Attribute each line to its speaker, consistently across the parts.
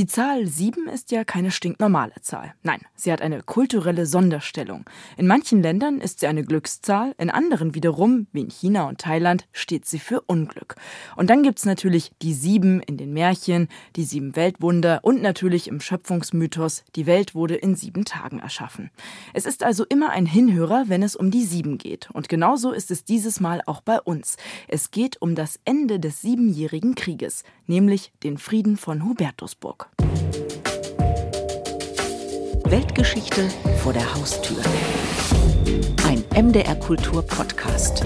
Speaker 1: Die Zahl 7 ist ja keine stinknormale Zahl. Nein, sie hat eine kulturelle Sonderstellung. In manchen Ländern ist sie eine Glückszahl, in anderen wiederum, wie in China und Thailand, steht sie für Unglück. Und dann gibt's natürlich die Sieben in den Märchen, die sieben Weltwunder und natürlich im Schöpfungsmythos, die Welt wurde in sieben Tagen erschaffen. Es ist also immer ein Hinhörer, wenn es um die Sieben geht. Und genauso ist es dieses Mal auch bei uns. Es geht um das Ende des Siebenjährigen Krieges, nämlich den Frieden von Hubertusburg.
Speaker 2: Weltgeschichte vor der Haustür. Ein MDR Kultur Podcast.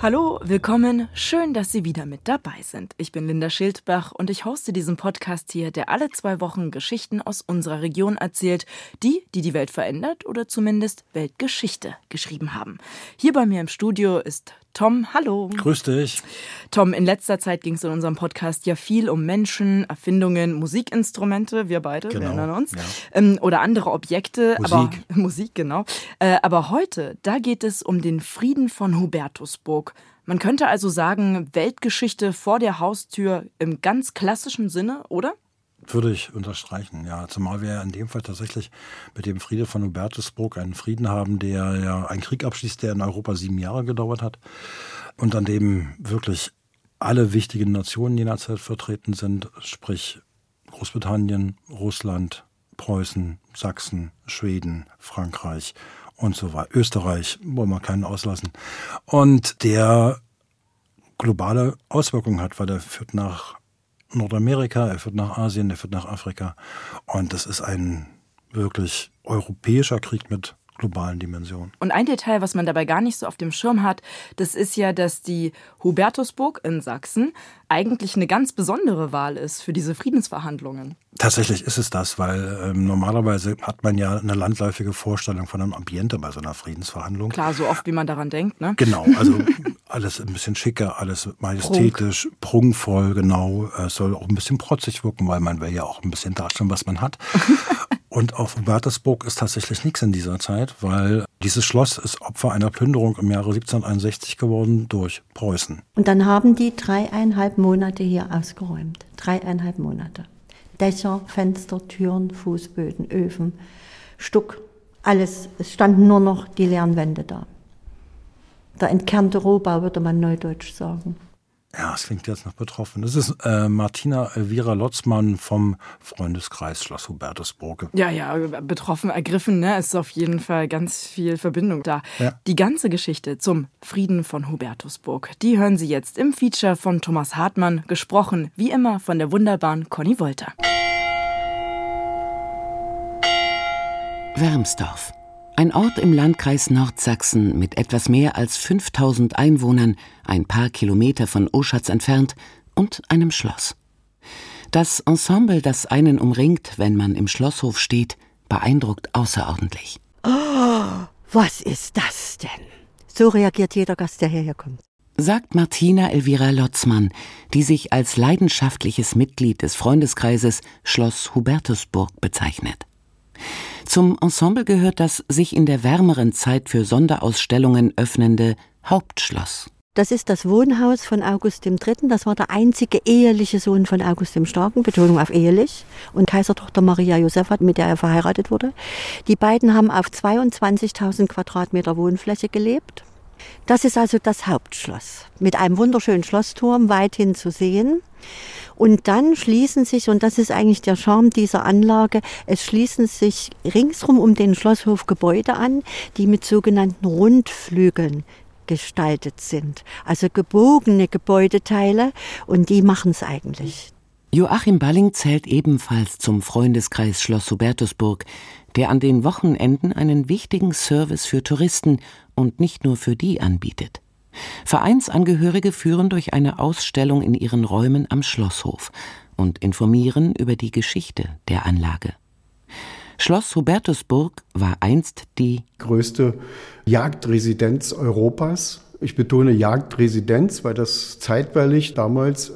Speaker 1: Hallo, willkommen. Schön, dass Sie wieder mit dabei sind. Ich bin Linda Schildbach und ich hoste diesen Podcast hier, der alle zwei Wochen Geschichten aus unserer Region erzählt, die, die die Welt verändert oder zumindest Weltgeschichte geschrieben haben. Hier bei mir im Studio ist Tom, hallo.
Speaker 3: Grüß dich.
Speaker 1: Tom, in letzter Zeit ging es in unserem Podcast ja viel um Menschen, Erfindungen, Musikinstrumente, wir beide, genau, wir erinnern uns, ja. ähm, oder andere Objekte.
Speaker 3: Musik.
Speaker 1: Aber, Musik, genau. Äh, aber heute, da geht es um den Frieden von Hubertusburg. Man könnte also sagen, Weltgeschichte vor der Haustür im ganz klassischen Sinne, oder?
Speaker 3: Würde ich unterstreichen, ja. Zumal wir in dem Fall tatsächlich mit dem Friede von Hubertusburg einen Frieden haben, der ja einen Krieg abschließt, der in Europa sieben Jahre gedauert hat und an dem wirklich alle wichtigen Nationen jener Zeit vertreten sind, sprich Großbritannien, Russland, Preußen, Sachsen, Schweden, Frankreich und so weiter. Österreich wollen wir keinen auslassen. Und der globale Auswirkungen hat, weil er führt nach Nordamerika, er führt nach Asien, er führt nach Afrika. Und das ist ein wirklich europäischer Krieg mit globalen Dimensionen.
Speaker 1: Und ein Detail, was man dabei gar nicht so auf dem Schirm hat, das ist ja, dass die Hubertusburg in Sachsen eigentlich eine ganz besondere Wahl ist für diese Friedensverhandlungen.
Speaker 3: Tatsächlich ist es das, weil ähm, normalerweise hat man ja eine landläufige Vorstellung von einem Ambiente bei so einer Friedensverhandlung.
Speaker 1: Klar, so oft wie man daran denkt, ne?
Speaker 3: Genau, also alles ein bisschen schicker, alles majestätisch, Prunk. prunkvoll, genau. Es soll auch ein bisschen protzig wirken, weil man will ja auch ein bisschen darstellen, was man hat. Und auf Hubertusburg ist tatsächlich nichts in dieser Zeit, weil dieses Schloss ist Opfer einer Plünderung im Jahre 1761 geworden durch Preußen.
Speaker 4: Und dann haben die dreieinhalb Monate hier ausgeräumt. Dreieinhalb Monate. Dächer, Fenster, Türen, Fußböden, Öfen, Stuck, alles. Es standen nur noch die leeren Wände da. Der entkernte Rohbau, würde man neudeutsch sagen.
Speaker 3: Ja, es klingt jetzt noch betroffen. Das ist äh, Martina Elvira Lotzmann vom Freundeskreis Schloss Hubertusburg.
Speaker 1: Ja, ja, betroffen, ergriffen, ne? Es ist auf jeden Fall ganz viel Verbindung da. Ja. Die ganze Geschichte zum Frieden von Hubertusburg, die hören Sie jetzt im Feature von Thomas Hartmann, gesprochen wie immer von der wunderbaren Conny Wolter.
Speaker 2: Wermsdorf. Ein Ort im Landkreis Nordsachsen mit etwas mehr als 5000 Einwohnern, ein paar Kilometer von Oschatz entfernt und einem Schloss. Das Ensemble, das einen umringt, wenn man im Schlosshof steht, beeindruckt außerordentlich.
Speaker 4: Oh, was ist das denn? So reagiert jeder Gast, der hierher kommt.
Speaker 2: Sagt Martina Elvira Lotzmann, die sich als leidenschaftliches Mitglied des Freundeskreises Schloss Hubertusburg bezeichnet. Zum Ensemble gehört das sich in der wärmeren Zeit für Sonderausstellungen öffnende Hauptschloss.
Speaker 4: Das ist das Wohnhaus von August III. Das war der einzige eheliche Sohn von August dem Starken, Betonung auf ehelich, und Kaisertochter Maria Josepha, mit der er verheiratet wurde. Die beiden haben auf 22.000 Quadratmeter Wohnfläche gelebt. Das ist also das Hauptschloss mit einem wunderschönen Schlossturm weithin zu sehen. Und dann schließen sich, und das ist eigentlich der Charme dieser Anlage, es schließen sich ringsrum um den Schlosshof Gebäude an, die mit sogenannten Rundflügeln gestaltet sind. Also gebogene Gebäudeteile und die machen es eigentlich.
Speaker 2: Joachim Balling zählt ebenfalls zum Freundeskreis Schloss Hubertusburg, der an den Wochenenden einen wichtigen Service für Touristen und nicht nur für die anbietet. Vereinsangehörige führen durch eine Ausstellung in ihren Räumen am Schlosshof und informieren über die Geschichte der Anlage. Schloss Hubertusburg war einst die
Speaker 5: größte Jagdresidenz Europas. Ich betone Jagdresidenz, weil das zeitweilig damals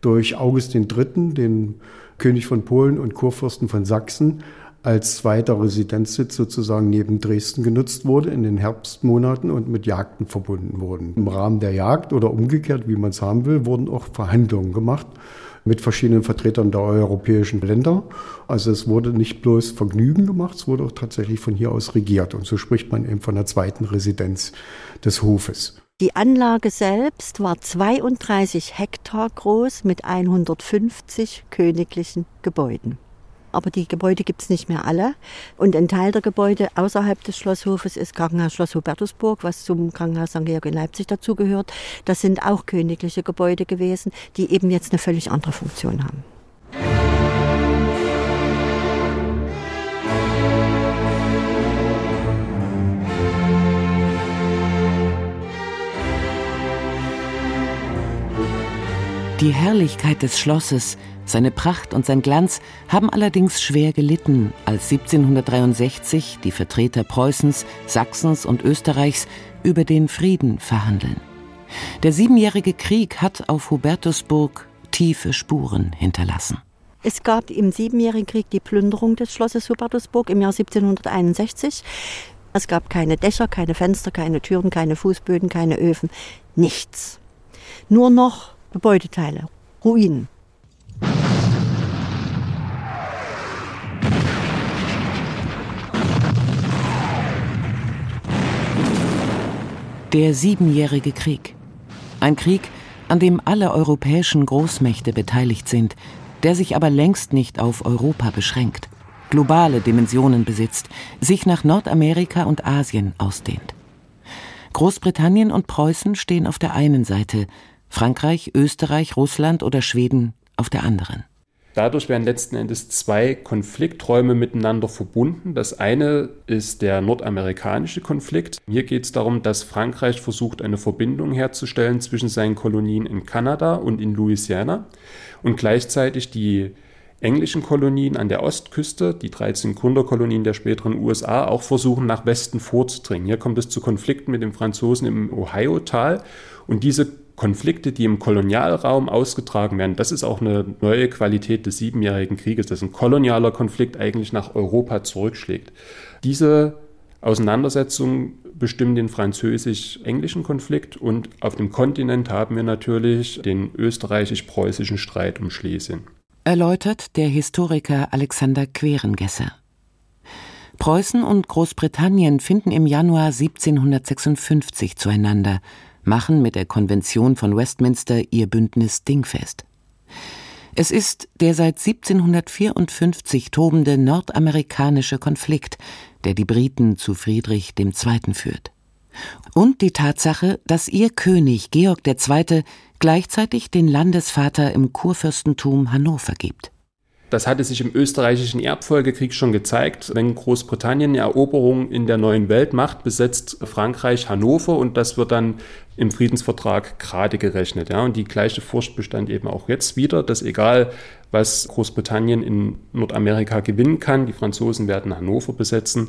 Speaker 5: durch August III., den König von Polen und Kurfürsten von Sachsen, als zweiter Residenzsitz sozusagen neben Dresden genutzt wurde in den Herbstmonaten und mit Jagden verbunden wurden. Im Rahmen der Jagd oder umgekehrt, wie man es haben will, wurden auch Verhandlungen gemacht mit verschiedenen Vertretern der europäischen Länder. Also es wurde nicht bloß Vergnügen gemacht, es wurde auch tatsächlich von hier aus regiert. Und so spricht man eben von der zweiten Residenz des Hofes.
Speaker 4: Die Anlage selbst war 32 Hektar groß mit 150 königlichen Gebäuden aber die Gebäude gibt es nicht mehr alle. Und ein Teil der Gebäude außerhalb des Schlosshofes ist Krankenhaus Schloss Hubertusburg, was zum Krankenhaus St. Georg in Leipzig dazugehört. Das sind auch königliche Gebäude gewesen, die eben jetzt eine völlig andere Funktion haben.
Speaker 2: Die Herrlichkeit des Schlosses seine Pracht und sein Glanz haben allerdings schwer gelitten, als 1763 die Vertreter Preußens, Sachsens und Österreichs über den Frieden verhandeln. Der Siebenjährige Krieg hat auf Hubertusburg tiefe Spuren hinterlassen.
Speaker 4: Es gab im Siebenjährigen Krieg die Plünderung des Schlosses Hubertusburg im Jahr 1761. Es gab keine Dächer, keine Fenster, keine Türen, keine Fußböden, keine Öfen, nichts. Nur noch Gebäudeteile, Ruinen.
Speaker 2: Der Siebenjährige Krieg. Ein Krieg, an dem alle europäischen Großmächte beteiligt sind, der sich aber längst nicht auf Europa beschränkt, globale Dimensionen besitzt, sich nach Nordamerika und Asien ausdehnt. Großbritannien und Preußen stehen auf der einen Seite, Frankreich, Österreich, Russland oder Schweden auf der anderen.
Speaker 6: Dadurch werden letzten Endes zwei Konflikträume miteinander verbunden. Das eine ist der nordamerikanische Konflikt. Hier geht es darum, dass Frankreich versucht, eine Verbindung herzustellen zwischen seinen Kolonien in Kanada und in Louisiana und gleichzeitig die englischen Kolonien an der Ostküste, die 13 Gründerkolonien der späteren USA, auch versuchen, nach Westen vorzudringen. Hier kommt es zu Konflikten mit den Franzosen im Ohio-Tal und diese Konflikte, die im Kolonialraum ausgetragen werden, das ist auch eine neue Qualität des Siebenjährigen Krieges, dass ein kolonialer Konflikt eigentlich nach Europa zurückschlägt. Diese Auseinandersetzungen bestimmen den französisch-englischen Konflikt und auf dem Kontinent haben wir natürlich den österreichisch-preußischen Streit um Schlesien.
Speaker 2: Erläutert der Historiker Alexander Querengesser. Preußen und Großbritannien finden im Januar 1756 zueinander machen mit der Konvention von Westminster ihr Bündnis dingfest. Es ist der seit 1754 tobende nordamerikanische Konflikt, der die Briten zu Friedrich II. führt. Und die Tatsache, dass ihr König Georg II. gleichzeitig den Landesvater im Kurfürstentum Hannover gibt.
Speaker 6: Das hatte sich im österreichischen Erbfolgekrieg schon gezeigt. Wenn Großbritannien Eroberung in der neuen Welt macht, besetzt Frankreich Hannover und das wird dann im Friedensvertrag gerade gerechnet. Ja. Und die gleiche Furcht bestand eben auch jetzt wieder, dass egal, was Großbritannien in Nordamerika gewinnen kann, die Franzosen werden Hannover besetzen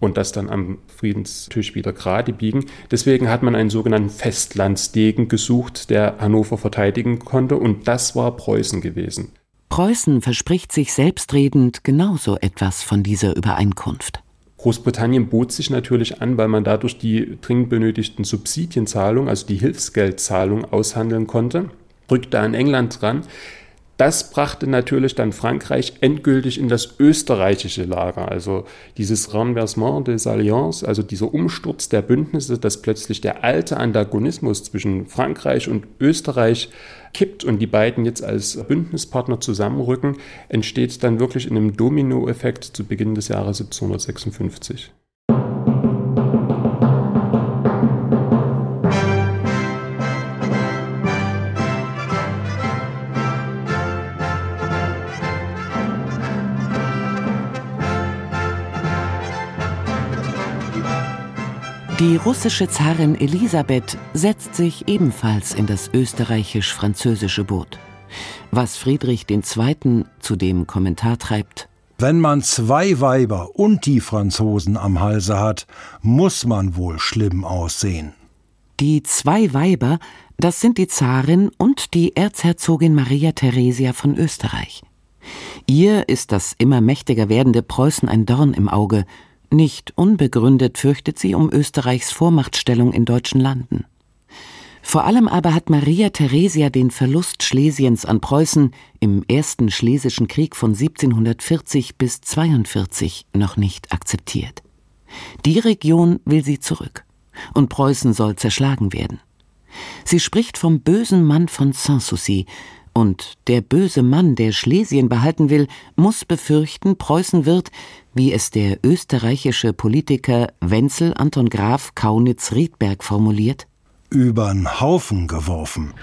Speaker 6: und das dann am Friedenstisch wieder gerade biegen. Deswegen hat man einen sogenannten Festlandsdegen gesucht, der Hannover verteidigen konnte und das war Preußen gewesen.
Speaker 2: Preußen verspricht sich selbstredend genauso etwas von dieser Übereinkunft.
Speaker 6: Großbritannien bot sich natürlich an, weil man dadurch die dringend benötigten Subsidienzahlungen, also die Hilfsgeldzahlung, aushandeln konnte, rückte an England dran. Das brachte natürlich dann Frankreich endgültig in das österreichische Lager. Also dieses Renversement des Alliances, also dieser Umsturz der Bündnisse, dass plötzlich der alte Antagonismus zwischen Frankreich und Österreich kippt und die beiden jetzt als Bündnispartner zusammenrücken, entsteht dann wirklich in einem Dominoeffekt zu Beginn des Jahres 1756.
Speaker 2: Die russische Zarin Elisabeth setzt sich ebenfalls in das österreichisch-französische Boot. Was Friedrich II. zu dem Kommentar treibt.
Speaker 3: Wenn man zwei Weiber und die Franzosen am Halse hat, muss man wohl schlimm aussehen.
Speaker 2: Die zwei Weiber, das sind die Zarin und die Erzherzogin Maria Theresia von Österreich. Ihr ist das immer mächtiger werdende Preußen ein Dorn im Auge, nicht unbegründet fürchtet sie um Österreichs Vormachtstellung in deutschen Landen. Vor allem aber hat Maria Theresia den Verlust Schlesiens an Preußen im Ersten Schlesischen Krieg von 1740 bis 42 noch nicht akzeptiert. Die Region will sie zurück und Preußen soll zerschlagen werden. Sie spricht vom bösen Mann von Sanssouci, und der böse Mann, der Schlesien behalten will, muss befürchten, Preußen wird, wie es der österreichische Politiker Wenzel Anton Graf Kaunitz-Riedberg formuliert,
Speaker 3: übern Haufen geworfen.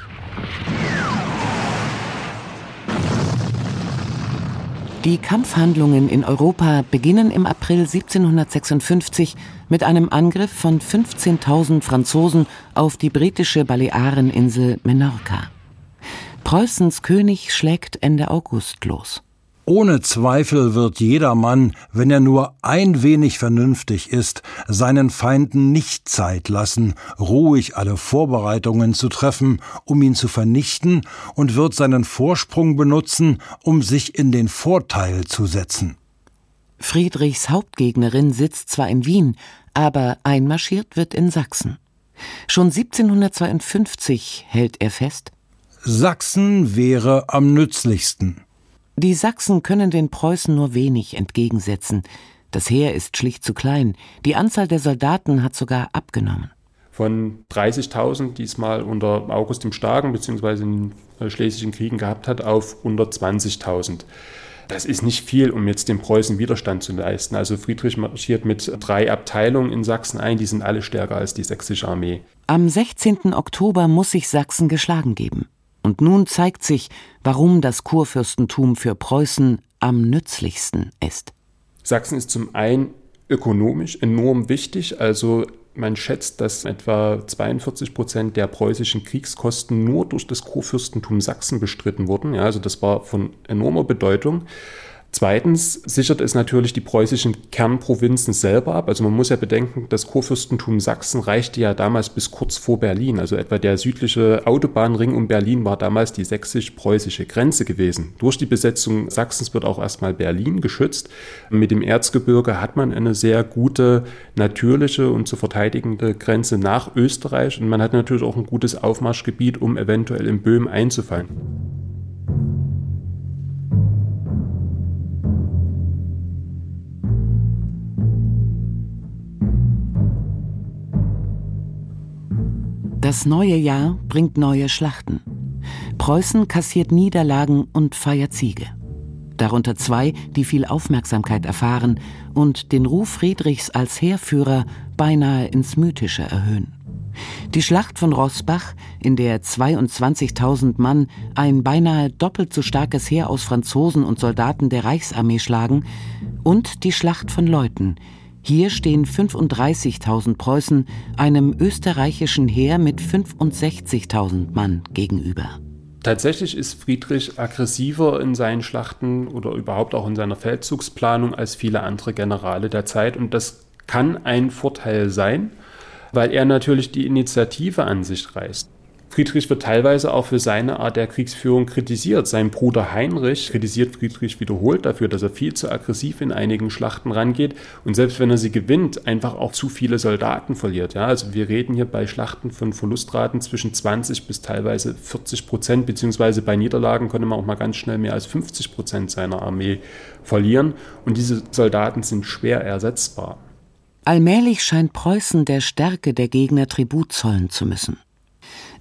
Speaker 2: Die Kampfhandlungen in Europa beginnen im April 1756 mit einem Angriff von 15.000 Franzosen auf die britische Baleareninsel Menorca. Preußens König schlägt Ende August los.
Speaker 3: Ohne Zweifel wird jeder Mann, wenn er nur ein wenig vernünftig ist, seinen Feinden nicht Zeit lassen, ruhig alle Vorbereitungen zu treffen, um ihn zu vernichten, und wird seinen Vorsprung benutzen, um sich in den Vorteil zu setzen.
Speaker 2: Friedrichs Hauptgegnerin sitzt zwar in Wien, aber einmarschiert wird in Sachsen. Schon 1752 hält er fest,
Speaker 3: Sachsen wäre am nützlichsten.
Speaker 2: Die Sachsen können den Preußen nur wenig entgegensetzen. Das Heer ist schlicht zu klein. Die Anzahl der Soldaten hat sogar abgenommen.
Speaker 6: Von 30.000, die es mal unter August im Starken bzw. in den Schlesischen Kriegen gehabt hat, auf unter 20.000. Das ist nicht viel, um jetzt dem Preußen Widerstand zu leisten. Also Friedrich marschiert mit drei Abteilungen in Sachsen ein, die sind alle stärker als die sächsische Armee.
Speaker 2: Am 16. Oktober muss sich Sachsen geschlagen geben. Und nun zeigt sich, warum das Kurfürstentum für Preußen am nützlichsten ist.
Speaker 6: Sachsen ist zum einen ökonomisch enorm wichtig, also man schätzt, dass etwa 42 Prozent der preußischen Kriegskosten nur durch das Kurfürstentum Sachsen bestritten wurden. Ja, also das war von enormer Bedeutung. Zweitens sichert es natürlich die preußischen Kernprovinzen selber ab. Also man muss ja bedenken, das Kurfürstentum Sachsen reichte ja damals bis kurz vor Berlin. Also etwa der südliche Autobahnring um Berlin war damals die sächsisch-preußische Grenze gewesen. Durch die Besetzung Sachsens wird auch erstmal Berlin geschützt. Mit dem Erzgebirge hat man eine sehr gute natürliche und zu verteidigende Grenze nach Österreich. Und man hat natürlich auch ein gutes Aufmarschgebiet, um eventuell in Böhmen einzufallen.
Speaker 2: Das neue Jahr bringt neue Schlachten. Preußen kassiert Niederlagen und feiert Siege. Darunter zwei, die viel Aufmerksamkeit erfahren und den Ruf Friedrichs als Heerführer beinahe ins Mythische erhöhen. Die Schlacht von Rossbach, in der 22.000 Mann ein beinahe doppelt so starkes Heer aus Franzosen und Soldaten der Reichsarmee schlagen, und die Schlacht von Leuthen, hier stehen 35.000 Preußen einem österreichischen Heer mit 65.000 Mann gegenüber.
Speaker 6: Tatsächlich ist Friedrich aggressiver in seinen Schlachten oder überhaupt auch in seiner Feldzugsplanung als viele andere Generale der Zeit. Und das kann ein Vorteil sein, weil er natürlich die Initiative an sich reißt. Friedrich wird teilweise auch für seine Art der Kriegsführung kritisiert. Sein Bruder Heinrich kritisiert Friedrich wiederholt dafür, dass er viel zu aggressiv in einigen Schlachten rangeht und selbst wenn er sie gewinnt, einfach auch zu viele Soldaten verliert. Ja, also wir reden hier bei Schlachten von Verlustraten zwischen 20 bis teilweise 40 Prozent, beziehungsweise bei Niederlagen konnte man auch mal ganz schnell mehr als 50 Prozent seiner Armee verlieren und diese Soldaten sind schwer ersetzbar.
Speaker 2: Allmählich scheint Preußen der Stärke der Gegner Tribut zollen zu müssen.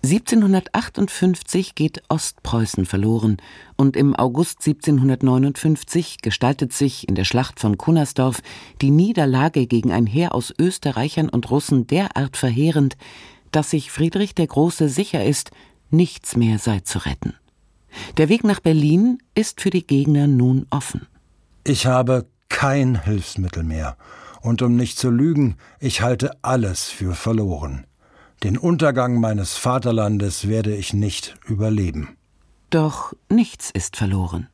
Speaker 2: 1758 geht Ostpreußen verloren und im August 1759 gestaltet sich in der Schlacht von Kunnersdorf die Niederlage gegen ein Heer aus Österreichern und Russen derart verheerend, dass sich Friedrich der Große sicher ist, nichts mehr sei zu retten. Der Weg nach Berlin ist für die Gegner nun offen.
Speaker 3: Ich habe kein Hilfsmittel mehr. Und um nicht zu lügen, ich halte alles für verloren. Den Untergang meines Vaterlandes werde ich nicht überleben.
Speaker 2: Doch nichts ist verloren.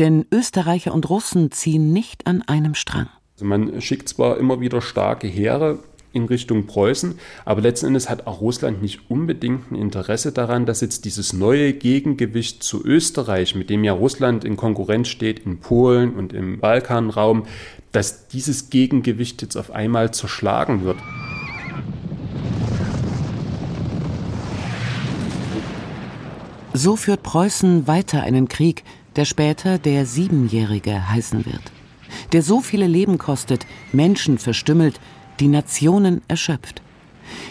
Speaker 2: Denn Österreicher und Russen ziehen nicht an einem Strang.
Speaker 6: Also man schickt zwar immer wieder starke Heere in Richtung Preußen, aber letzten Endes hat auch Russland nicht unbedingt ein Interesse daran, dass jetzt dieses neue Gegengewicht zu Österreich, mit dem ja Russland in Konkurrenz steht in Polen und im Balkanraum, dass dieses Gegengewicht jetzt auf einmal zerschlagen wird.
Speaker 2: So führt Preußen weiter einen Krieg, der später der Siebenjährige heißen wird. Der so viele Leben kostet, Menschen verstümmelt, die Nationen erschöpft.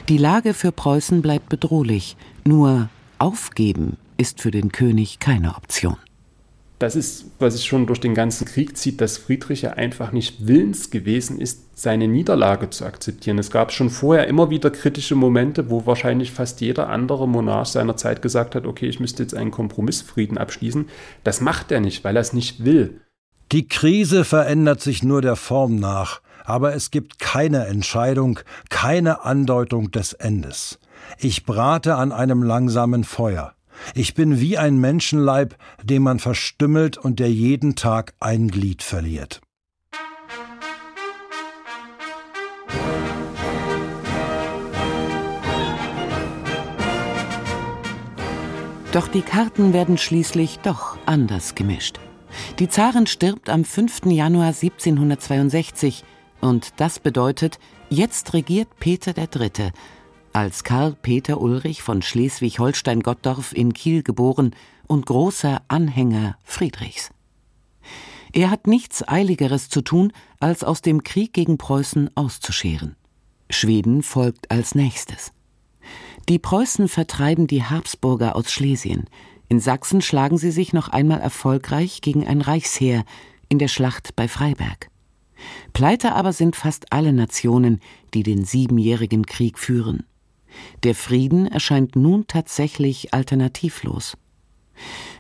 Speaker 2: Die Lage für Preußen bleibt bedrohlich, nur aufgeben ist für den König keine Option
Speaker 6: das ist, was sich schon durch den ganzen Krieg zieht, dass Friedrich ja einfach nicht willens gewesen ist, seine Niederlage zu akzeptieren. Es gab schon vorher immer wieder kritische Momente, wo wahrscheinlich fast jeder andere Monarch seiner Zeit gesagt hat, okay, ich müsste jetzt einen Kompromissfrieden abschließen. Das macht er nicht, weil er es nicht will.
Speaker 3: Die Krise verändert sich nur der Form nach, aber es gibt keine Entscheidung, keine Andeutung des Endes. Ich brate an einem langsamen Feuer. Ich bin wie ein Menschenleib, den man verstümmelt und der jeden Tag ein Glied verliert.
Speaker 2: Doch die Karten werden schließlich doch anders gemischt. Die Zarin stirbt am 5. Januar 1762 und das bedeutet, jetzt regiert Peter III., als Karl Peter Ulrich von Schleswig-Holstein-Gottdorf in Kiel geboren und großer Anhänger Friedrichs. Er hat nichts Eiligeres zu tun, als aus dem Krieg gegen Preußen auszuscheren. Schweden folgt als nächstes. Die Preußen vertreiben die Habsburger aus Schlesien. In Sachsen schlagen sie sich noch einmal erfolgreich gegen ein Reichsheer in der Schlacht bei Freiberg. Pleite aber sind fast alle Nationen, die den Siebenjährigen Krieg führen. Der Frieden erscheint nun tatsächlich alternativlos.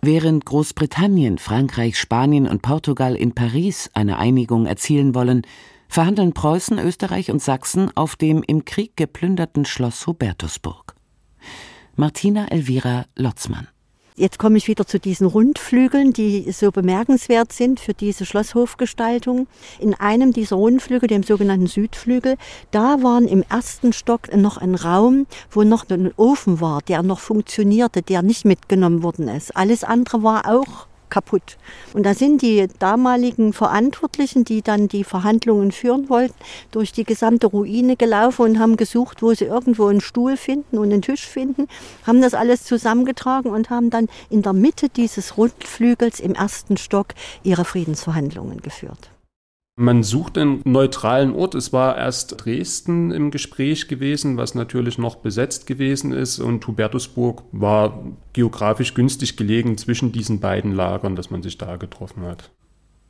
Speaker 2: Während Großbritannien, Frankreich, Spanien und Portugal in Paris eine Einigung erzielen wollen, verhandeln Preußen, Österreich und Sachsen auf dem im Krieg geplünderten Schloss Hubertusburg. Martina Elvira Lotzmann
Speaker 4: Jetzt komme ich wieder zu diesen Rundflügeln, die so bemerkenswert sind für diese Schlosshofgestaltung. In einem dieser Rundflügel, dem sogenannten Südflügel, da waren im ersten Stock noch ein Raum, wo noch ein Ofen war, der noch funktionierte, der nicht mitgenommen worden ist. Alles andere war auch kaputt. Und da sind die damaligen Verantwortlichen, die dann die Verhandlungen führen wollten, durch die gesamte Ruine gelaufen und haben gesucht, wo sie irgendwo einen Stuhl finden und einen Tisch finden, haben das alles zusammengetragen und haben dann in der Mitte dieses Rundflügels im ersten Stock ihre Friedensverhandlungen geführt.
Speaker 6: Man sucht einen neutralen Ort. Es war erst Dresden im Gespräch gewesen, was natürlich noch besetzt gewesen ist. Und Hubertusburg war geografisch günstig gelegen zwischen diesen beiden Lagern, dass man sich da getroffen hat.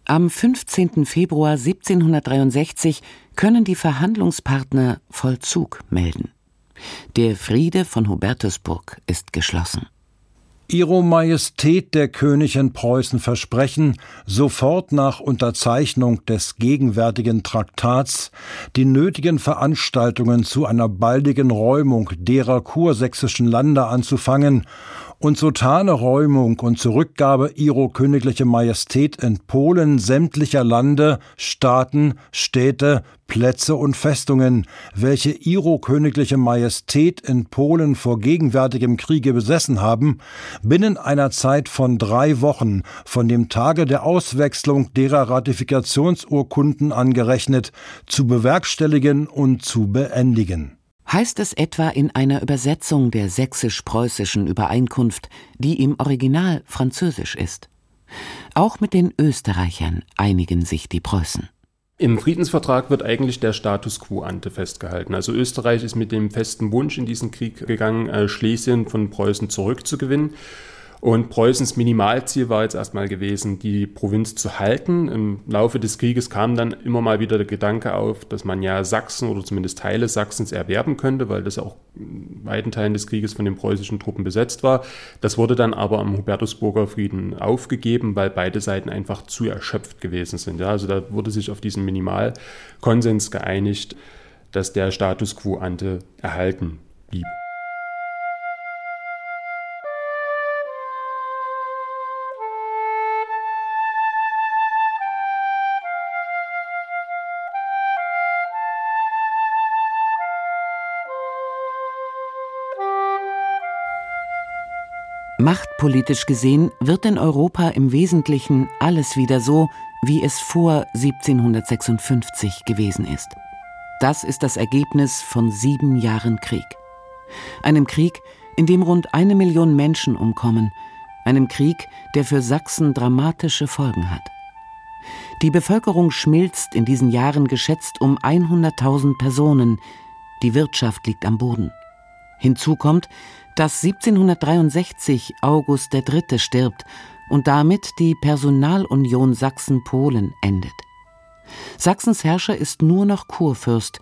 Speaker 2: Am 15. Februar 1763 können die Verhandlungspartner Vollzug melden. Der Friede von Hubertusburg ist geschlossen.
Speaker 3: Ihro Majestät der König in Preußen versprechen, sofort nach Unterzeichnung des gegenwärtigen Traktats die nötigen Veranstaltungen zu einer baldigen Räumung derer kursächsischen Lande anzufangen und sotane Räumung und Zurückgabe ihro königliche Majestät in Polen sämtlicher Lande, Staaten, Städte, Plätze und Festungen, welche ihro königliche Majestät in Polen vor gegenwärtigem Kriege besessen haben, binnen einer Zeit von drei Wochen von dem Tage der Auswechslung derer Ratifikationsurkunden angerechnet, zu bewerkstelligen und zu beendigen
Speaker 2: heißt es etwa in einer Übersetzung der sächsisch-preußischen Übereinkunft, die im Original französisch ist. Auch mit den Österreichern einigen sich die Preußen.
Speaker 6: Im Friedensvertrag wird eigentlich der Status quo ante festgehalten. Also Österreich ist mit dem festen Wunsch in diesen Krieg gegangen, äh, Schlesien von Preußen zurückzugewinnen. Und Preußens Minimalziel war jetzt erstmal gewesen, die Provinz zu halten. Im Laufe des Krieges kam dann immer mal wieder der Gedanke auf, dass man ja Sachsen oder zumindest Teile Sachsens erwerben könnte, weil das auch in weiten Teilen des Krieges von den preußischen Truppen besetzt war. Das wurde dann aber am Hubertusburger Frieden aufgegeben, weil beide Seiten einfach zu erschöpft gewesen sind. Ja, also da wurde sich auf diesen Minimalkonsens geeinigt, dass der Status quo ante erhalten blieb.
Speaker 2: Machtpolitisch gesehen wird in Europa im Wesentlichen alles wieder so, wie es vor 1756 gewesen ist. Das ist das Ergebnis von sieben Jahren Krieg. Einem Krieg, in dem rund eine Million Menschen umkommen, einem Krieg, der für Sachsen dramatische Folgen hat. Die Bevölkerung schmilzt in diesen Jahren geschätzt um 100.000 Personen, die Wirtschaft liegt am Boden. Hinzu kommt, dass 1763 August III. stirbt und damit die Personalunion Sachsen-Polen endet. Sachsens Herrscher ist nur noch Kurfürst,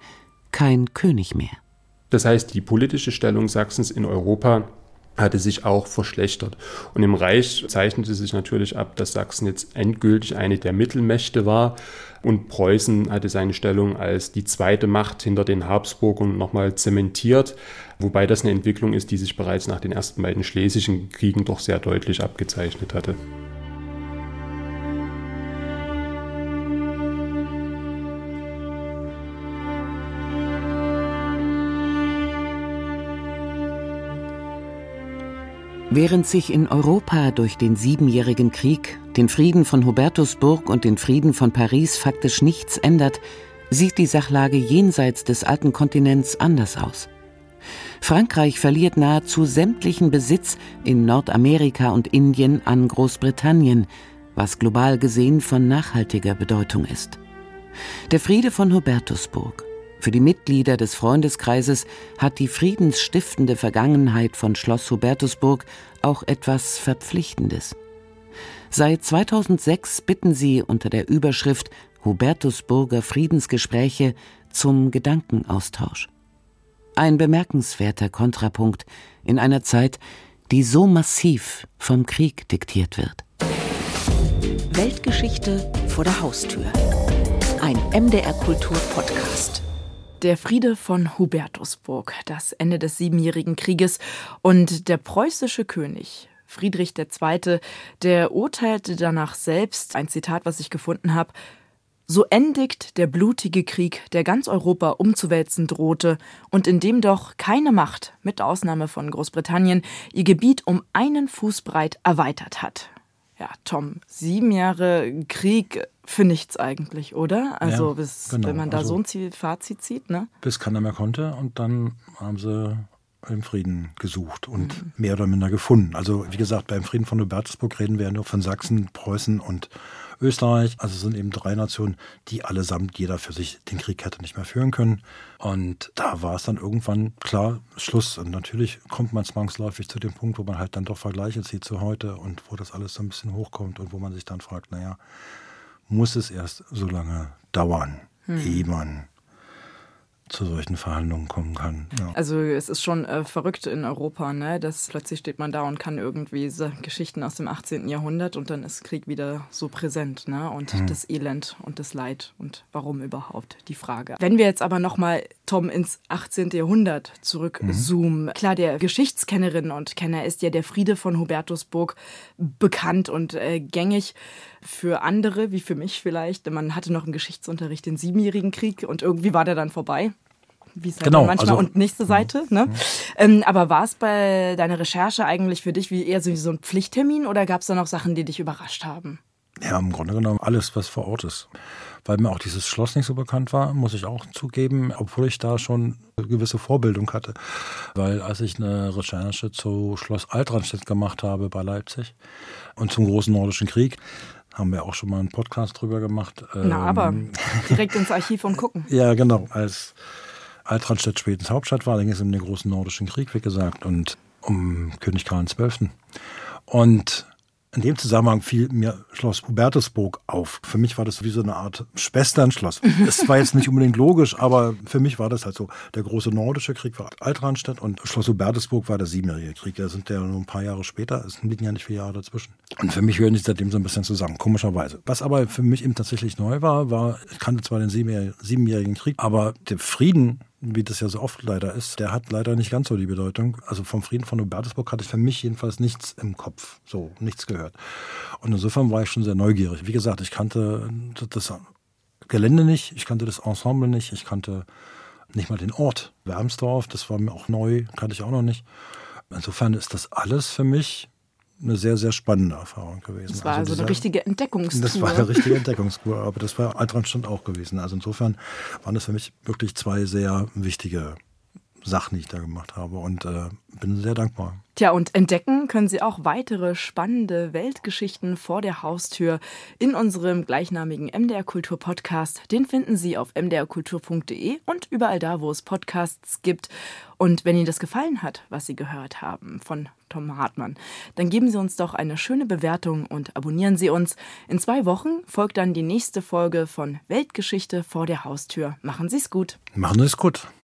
Speaker 2: kein König mehr.
Speaker 6: Das heißt, die politische Stellung Sachsens in Europa hatte sich auch verschlechtert. Und im Reich zeichnete sich natürlich ab, dass Sachsen jetzt endgültig eine der Mittelmächte war und Preußen hatte seine Stellung als die zweite Macht hinter den Habsburgern nochmal zementiert, wobei das eine Entwicklung ist, die sich bereits nach den ersten beiden schlesischen Kriegen doch sehr deutlich abgezeichnet hatte.
Speaker 2: Während sich in Europa durch den Siebenjährigen Krieg, den Frieden von Hubertusburg und den Frieden von Paris faktisch nichts ändert, sieht die Sachlage jenseits des alten Kontinents anders aus. Frankreich verliert nahezu sämtlichen Besitz in Nordamerika und Indien an Großbritannien, was global gesehen von nachhaltiger Bedeutung ist. Der Friede von Hubertusburg für die Mitglieder des Freundeskreises hat die friedensstiftende Vergangenheit von Schloss Hubertusburg auch etwas Verpflichtendes. Seit 2006 bitten sie unter der Überschrift Hubertusburger Friedensgespräche zum Gedankenaustausch. Ein bemerkenswerter Kontrapunkt in einer Zeit, die so massiv vom Krieg diktiert wird.
Speaker 7: Weltgeschichte vor der Haustür. Ein MDR Kultur Podcast.
Speaker 1: Der Friede von Hubertusburg, das Ende des Siebenjährigen Krieges und der preußische König Friedrich II., der urteilte danach selbst, ein Zitat, was ich gefunden habe, so endigt der blutige Krieg, der ganz Europa umzuwälzen drohte und in dem doch keine Macht, mit Ausnahme von Großbritannien, ihr Gebiet um einen Fuß breit erweitert hat. Ja, Tom, sieben Jahre Krieg für nichts eigentlich, oder? Also,
Speaker 3: ja,
Speaker 1: bis,
Speaker 3: genau.
Speaker 1: wenn man da
Speaker 3: also,
Speaker 1: so ein Fazit zieht, ne?
Speaker 3: Bis keiner mehr konnte und dann haben sie den Frieden gesucht und mhm. mehr oder minder gefunden. Also, wie gesagt, beim Frieden von Hubertusburg reden wir ja nur von Sachsen, Preußen und Österreich. Also es sind eben drei Nationen, die allesamt jeder für sich den Krieg hätte nicht mehr führen können. Und da war es dann irgendwann klar Schluss. Und natürlich kommt man zwangsläufig zu dem Punkt, wo man halt dann doch Vergleiche zieht zu heute und wo das alles so ein bisschen hochkommt und wo man sich dann fragt, naja, muss es erst so lange dauern, hm. ehe man zu solchen Verhandlungen kommen kann.
Speaker 1: Ja. Also es ist schon äh, verrückt in Europa, ne? dass plötzlich steht man da und kann irgendwie so Geschichten aus dem 18. Jahrhundert und dann ist Krieg wieder so präsent ne? und mhm. das Elend und das Leid und warum überhaupt die Frage. Wenn wir jetzt aber nochmal, Tom, ins 18. Jahrhundert zurückzoomen. Mhm. Klar, der Geschichtskennerin und Kenner ist ja der Friede von Hubertusburg bekannt und äh, gängig für andere, wie für mich vielleicht. Man hatte noch im Geschichtsunterricht den Siebenjährigen Krieg und irgendwie war der dann vorbei. Wie es halt genau, manchmal also, und nächste Seite. Ne? Mhm. Ähm, aber war es bei deiner Recherche eigentlich für dich wie eher so, so ein Pflichttermin oder gab es da noch Sachen, die dich überrascht haben?
Speaker 3: Ja, im Grunde genommen alles, was vor Ort ist. Weil mir auch dieses Schloss nicht so bekannt war, muss ich auch zugeben, obwohl ich da schon eine gewisse Vorbildung hatte. Weil als ich eine Recherche zu Schloss Altranstedt gemacht habe bei Leipzig und zum Großen Nordischen Krieg, haben wir auch schon mal einen Podcast drüber gemacht.
Speaker 1: Na, aber ähm, direkt ins Archiv und gucken.
Speaker 3: ja, genau. Als Altranstadt spätestens Hauptstadt war, ging es um den großen Nordischen Krieg, wie gesagt, und um König Karl XII. Und in dem Zusammenhang fiel mir Schloss Hubertusburg auf. Für mich war das wie so eine Art Schwesternschloss. Es war jetzt nicht unbedingt logisch, aber für mich war das halt so. Der große nordische Krieg war Altranstadt und Schloss Hubertusburg war der siebenjährige Krieg. Da sind ja nur ein paar Jahre später. Es liegen ja nicht viele Jahre dazwischen. Und für mich hören die seitdem so ein bisschen zusammen, komischerweise. Was aber für mich eben tatsächlich neu war, war, ich kannte zwar den siebenjährigen Krieg, aber der Frieden wie das ja so oft leider ist, der hat leider nicht ganz so die Bedeutung. Also vom Frieden von Hubertusburg hatte ich für mich jedenfalls nichts im Kopf, so nichts gehört. Und insofern war ich schon sehr neugierig. Wie gesagt, ich kannte das Gelände nicht, ich kannte das Ensemble nicht, ich kannte nicht mal den Ort Wermsdorf, das war mir auch neu, kannte ich auch noch nicht. Insofern ist das alles für mich eine sehr, sehr spannende Erfahrung gewesen.
Speaker 1: Das war also, also dieser, eine richtige Entdeckungstour.
Speaker 3: Das war eine richtige Entdeckungstour, aber das war Altranstand auch gewesen. Also insofern waren das für mich wirklich zwei sehr wichtige Sachen, die ich da gemacht habe und äh, bin sehr dankbar.
Speaker 1: Tja, und entdecken können Sie auch weitere spannende Weltgeschichten vor der Haustür in unserem gleichnamigen MDR Kultur Podcast. Den finden Sie auf mdrkultur.de und überall da, wo es Podcasts gibt. Und wenn Ihnen das gefallen hat, was Sie gehört haben von Tom Hartmann, dann geben Sie uns doch eine schöne Bewertung und abonnieren Sie uns. In zwei Wochen folgt dann die nächste Folge von Weltgeschichte vor der Haustür. Machen Sie es gut.
Speaker 3: Machen Sie es gut.